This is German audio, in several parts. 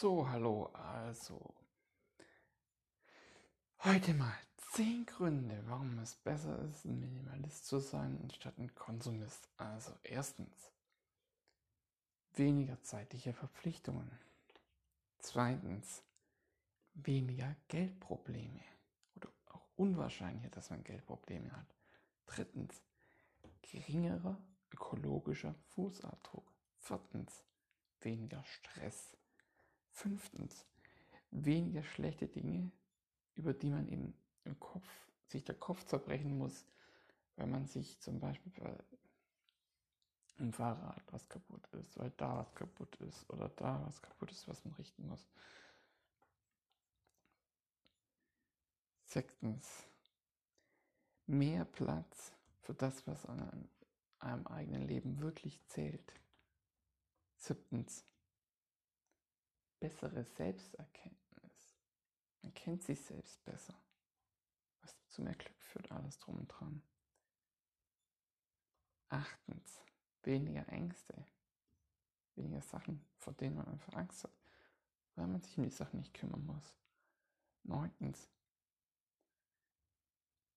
So, hallo, also. Heute mal 10 Gründe, warum es besser ist, ein Minimalist zu sein, anstatt ein Konsumist. Also, erstens, weniger zeitliche Verpflichtungen. Zweitens, weniger Geldprobleme. Oder auch unwahrscheinlicher, dass man Geldprobleme hat. Drittens, geringerer ökologischer Fußabdruck. Viertens, weniger Stress. Fünftens, weniger schlechte Dinge, über die man eben im Kopf, sich der Kopf zerbrechen muss, wenn man sich zum Beispiel bei im Fahrrad was kaputt ist, weil da was kaputt ist oder da was kaputt ist, was man richten muss. Sechstens, mehr Platz für das, was an einem eigenen Leben wirklich zählt. Siebtens, bessere Selbsterkenntnis. Man kennt sich selbst besser. Was zu mehr Glück führt, alles drum und dran. Achtens, weniger Ängste. Weniger Sachen, vor denen man einfach Angst hat, weil man sich um die Sachen nicht kümmern muss. Neuntens,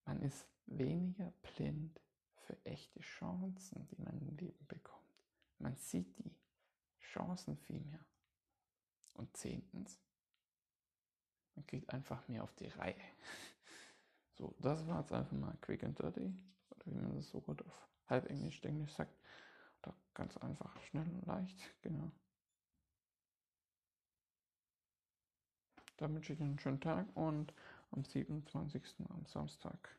man ist weniger blind für echte Chancen, die man im Leben bekommt. Man sieht die Chancen viel mehr. Und zehntens, man kriegt einfach mehr auf die Reihe. So, das war jetzt einfach mal quick and dirty, oder wie man das so gut auf halbenglisch Englisch sagt. Oder ganz einfach, schnell und leicht, genau. Dann wünsche ich Ihnen einen schönen Tag und am 27. am Samstag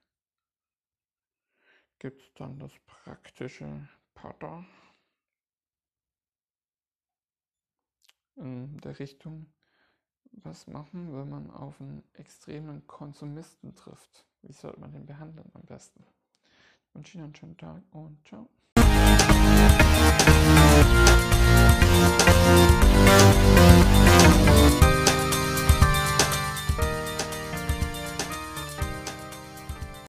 gibt es dann das praktische Pater in der Richtung, was machen, wenn man auf einen extremen Konsumisten trifft. Wie sollte man den behandeln am besten? Ich wünsche Ihnen einen schönen Tag und ciao.